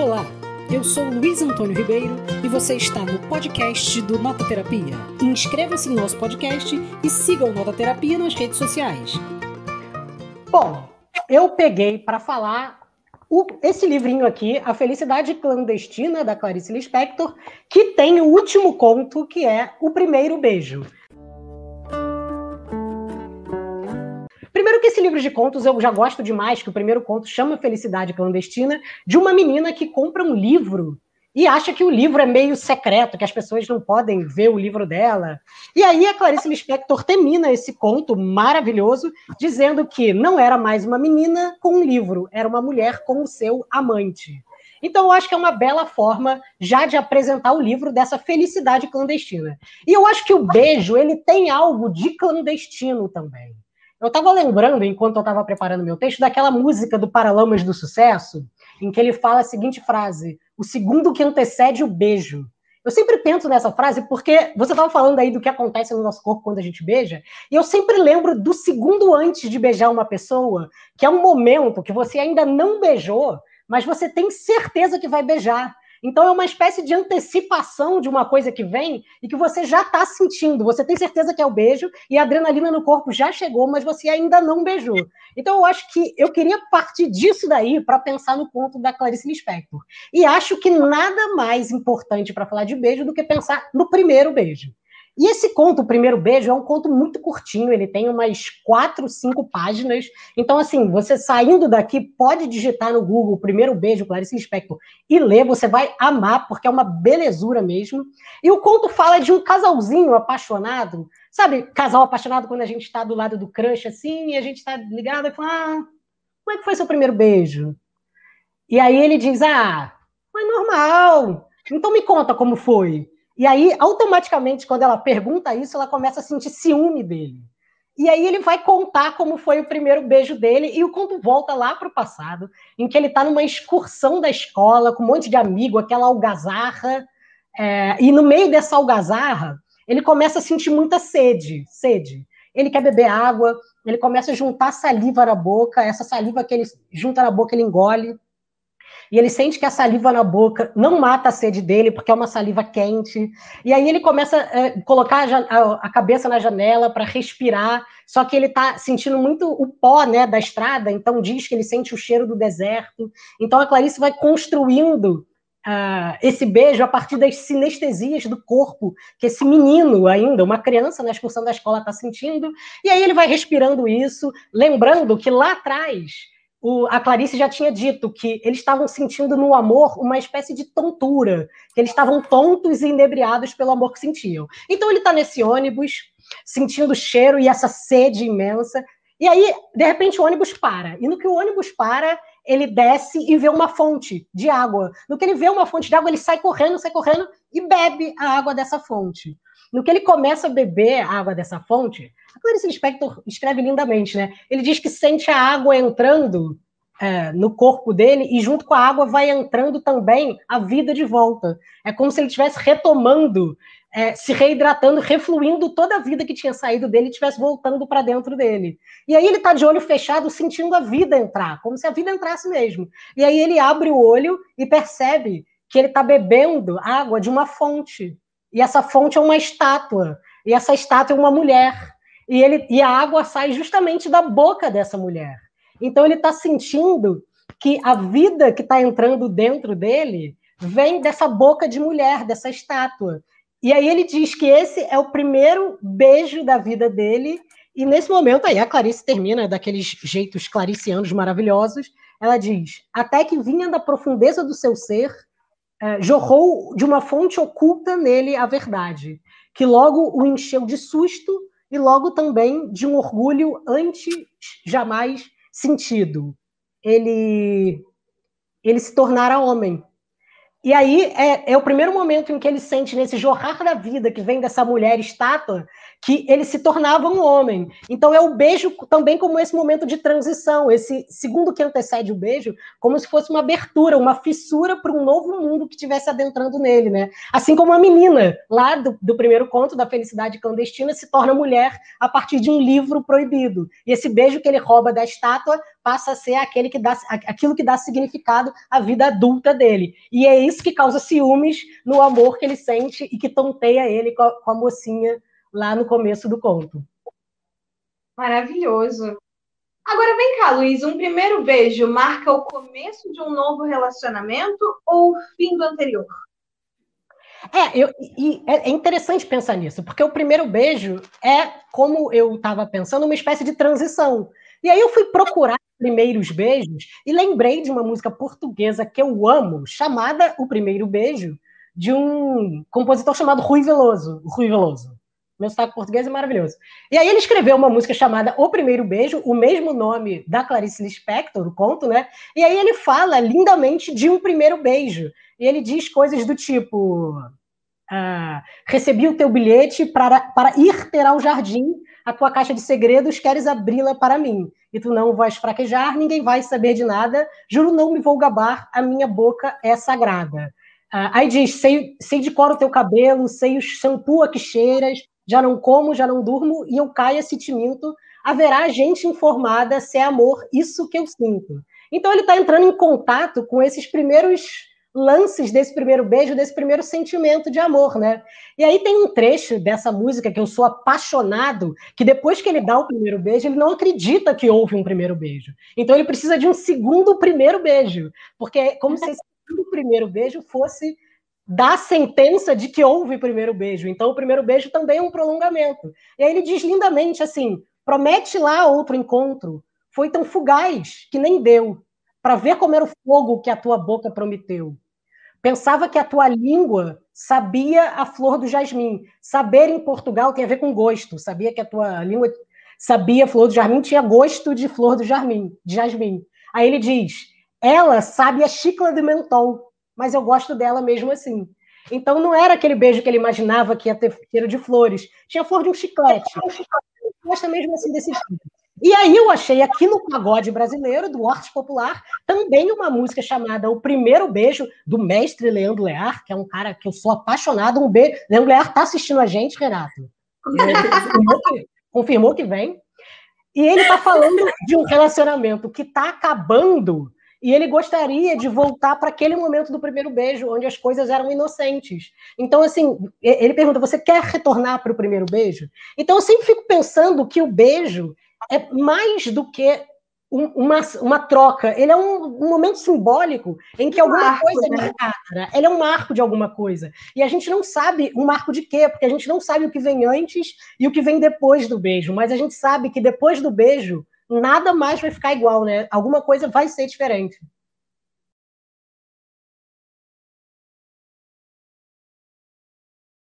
Olá, eu sou Luiz Antônio Ribeiro e você está no podcast do Nota Terapia. Inscreva-se no nosso podcast e siga o Nota Terapia nas redes sociais. Bom, eu peguei para falar o, esse livrinho aqui, A Felicidade Clandestina, da Clarice Lispector, que tem o último conto, que é O Primeiro Beijo. Esse livro de contos eu já gosto demais, que o primeiro conto chama Felicidade Clandestina, de uma menina que compra um livro e acha que o livro é meio secreto, que as pessoas não podem ver o livro dela. E aí a Clarice Lispector termina esse conto maravilhoso dizendo que não era mais uma menina com um livro, era uma mulher com o seu amante. Então, eu acho que é uma bela forma já de apresentar o livro dessa felicidade clandestina. E eu acho que o beijo, ele tem algo de clandestino também. Eu estava lembrando, enquanto eu estava preparando meu texto, daquela música do Paralamas do Sucesso, em que ele fala a seguinte frase: o segundo que antecede o beijo. Eu sempre penso nessa frase porque você estava falando aí do que acontece no nosso corpo quando a gente beija, e eu sempre lembro do segundo antes de beijar uma pessoa, que é um momento que você ainda não beijou, mas você tem certeza que vai beijar. Então é uma espécie de antecipação de uma coisa que vem e que você já está sentindo. Você tem certeza que é o beijo e a adrenalina no corpo já chegou, mas você ainda não beijou. Então eu acho que eu queria partir disso daí para pensar no conto da Clarice Lispector. E acho que nada mais importante para falar de beijo do que pensar no primeiro beijo. E esse conto, O Primeiro Beijo, é um conto muito curtinho, ele tem umas quatro, cinco páginas. Então, assim, você saindo daqui, pode digitar no Google O Primeiro Beijo, Clarice Lispector, e ler, você vai amar, porque é uma belezura mesmo. E o conto fala de um casalzinho apaixonado, sabe, casal apaixonado quando a gente está do lado do crush, assim, e a gente está ligado e fala, ah, como é que foi seu primeiro beijo? E aí ele diz, ah, foi normal, então me conta como foi. E aí, automaticamente, quando ela pergunta isso, ela começa a sentir ciúme dele. E aí ele vai contar como foi o primeiro beijo dele, e o conto volta lá para o passado, em que ele está numa excursão da escola, com um monte de amigo, aquela algazarra, é, e no meio dessa algazarra, ele começa a sentir muita sede, sede. Ele quer beber água, ele começa a juntar saliva na boca, essa saliva que ele junta na boca, ele engole e ele sente que a saliva na boca não mata a sede dele, porque é uma saliva quente. E aí ele começa a é, colocar a, a, cabeça na janela para respirar, só que ele está sentindo muito o pó né, da estrada, então diz que ele sente o cheiro do deserto. Então a Clarice vai construindo Uh, esse beijo a partir das sinestesias do corpo que esse menino ainda, uma criança na excursão da escola está sentindo, e aí ele vai respirando isso, lembrando que lá atrás o, a Clarice já tinha dito que eles estavam sentindo no amor uma espécie de tontura, que eles estavam tontos e inebriados pelo amor que sentiam. Então ele está nesse ônibus, sentindo o cheiro e essa sede imensa, e aí, de repente, o ônibus para. E no que o ônibus para, ele desce e vê uma fonte de água. No que ele vê uma fonte de água, ele sai correndo, sai correndo e bebe a água dessa fonte. No que ele começa a beber a água dessa fonte, a Clarice Lispector escreve lindamente, né? Ele diz que sente a água entrando é, no corpo dele e junto com a água vai entrando também a vida de volta. É como se ele estivesse retomando, é, se reidratando, refluindo toda a vida que tinha saído dele e estivesse voltando para dentro dele. E aí ele está de olho fechado, sentindo a vida entrar, como se a vida entrasse mesmo. E aí ele abre o olho e percebe que ele está bebendo água de uma fonte. E essa fonte é uma estátua. E essa estátua é uma mulher. E, ele, e a água sai justamente da boca dessa mulher. Então ele está sentindo que a vida que está entrando dentro dele vem dessa boca de mulher, dessa estátua. E aí ele diz que esse é o primeiro beijo da vida dele. E nesse momento aí a Clarice termina daqueles jeitos claricianos maravilhosos. Ela diz: até que vinha da profundeza do seu ser é, jorrou de uma fonte oculta nele a verdade, que logo o encheu de susto e logo também de um orgulho antes jamais sentido. Ele, ele se tornara homem. E aí é, é, o primeiro momento em que ele sente nesse jorrar da vida que vem dessa mulher estátua, que ele se tornava um homem. Então é o beijo também como esse momento de transição, esse segundo que antecede o beijo, como se fosse uma abertura, uma fissura para um novo mundo que estivesse adentrando nele, né? Assim como a menina lá do, do primeiro conto da felicidade clandestina se torna mulher a partir de um livro proibido. E esse beijo que ele rouba da estátua passa a ser aquele que dá, aquilo que dá significado à vida adulta dele. E é isso que causa ciúmes no amor que ele sente e que tonteia ele com a, com a mocinha lá no começo do conto. Maravilhoso. Agora vem cá, Luiz, um primeiro beijo marca o começo de um novo relacionamento ou o fim do anterior? É, eu, e é interessante pensar nisso, porque o primeiro beijo é, como eu estava pensando, uma espécie de transição. E aí eu fui procurar primeiros beijos e lembrei de uma música portuguesa que eu amo, chamada O Primeiro Beijo, de um compositor chamado Rui Veloso. Rui Veloso. Meu sotaque português é maravilhoso. E aí ele escreveu uma música chamada O Primeiro Beijo, o mesmo nome da Clarice Lispector, o conto, né? E aí ele fala lindamente de um primeiro beijo. E ele diz coisas do tipo: ah, recebi o teu bilhete para, para ir ter ao jardim a tua caixa de segredos, queres abri-la para mim. E tu não vais fraquejar, ninguém vai saber de nada, juro não me vou gabar, a minha boca é sagrada. Ah, aí diz, sei, sei de cor o teu cabelo, sei o shampoo a que cheiras, já não como, já não durmo, e eu caia se te minto, haverá gente informada se é amor, isso que eu sinto. Então ele está entrando em contato com esses primeiros lances desse primeiro beijo, desse primeiro sentimento de amor, né? E aí tem um trecho dessa música que eu sou apaixonado, que depois que ele dá o primeiro beijo, ele não acredita que houve um primeiro beijo. Então ele precisa de um segundo primeiro beijo, porque é como se esse primeiro beijo fosse da sentença de que houve primeiro beijo. Então, o primeiro beijo também é um prolongamento. E aí ele diz lindamente assim: promete lá outro encontro. Foi tão fugaz que nem deu, para ver como era o fogo que a tua boca prometeu. Pensava que a tua língua sabia a flor do jasmim. Saber em Portugal tem a ver com gosto. Sabia que a tua língua sabia a flor do jasmim, tinha gosto de flor do jasmim. De jasmim. Aí ele diz: ela sabe a chicla de mentol mas eu gosto dela mesmo assim. Então não era aquele beijo que ele imaginava que ia ter cheiro de flores. Tinha flor de um chiclete. Gosta mesmo assim desse tipo. E aí eu achei aqui no pagode brasileiro, do Horte Popular, também uma música chamada O Primeiro Beijo, do mestre Leandro Lear, que é um cara que eu sou apaixonado. Um beijo. Leandro Lear está assistindo a gente, Renato. Confirmou que, confirmou que vem. E ele está falando de um relacionamento que está acabando e ele gostaria de voltar para aquele momento do primeiro beijo, onde as coisas eram inocentes. Então, assim, ele pergunta: você quer retornar para o primeiro beijo? Então, eu sempre fico pensando que o beijo é mais do que uma, uma troca. Ele é um, um momento simbólico em que um alguma marco, coisa é né? marcada. Ele é um marco de alguma coisa. E a gente não sabe um marco de quê, porque a gente não sabe o que vem antes e o que vem depois do beijo. Mas a gente sabe que depois do beijo nada mais vai ficar igual, né? Alguma coisa vai ser diferente.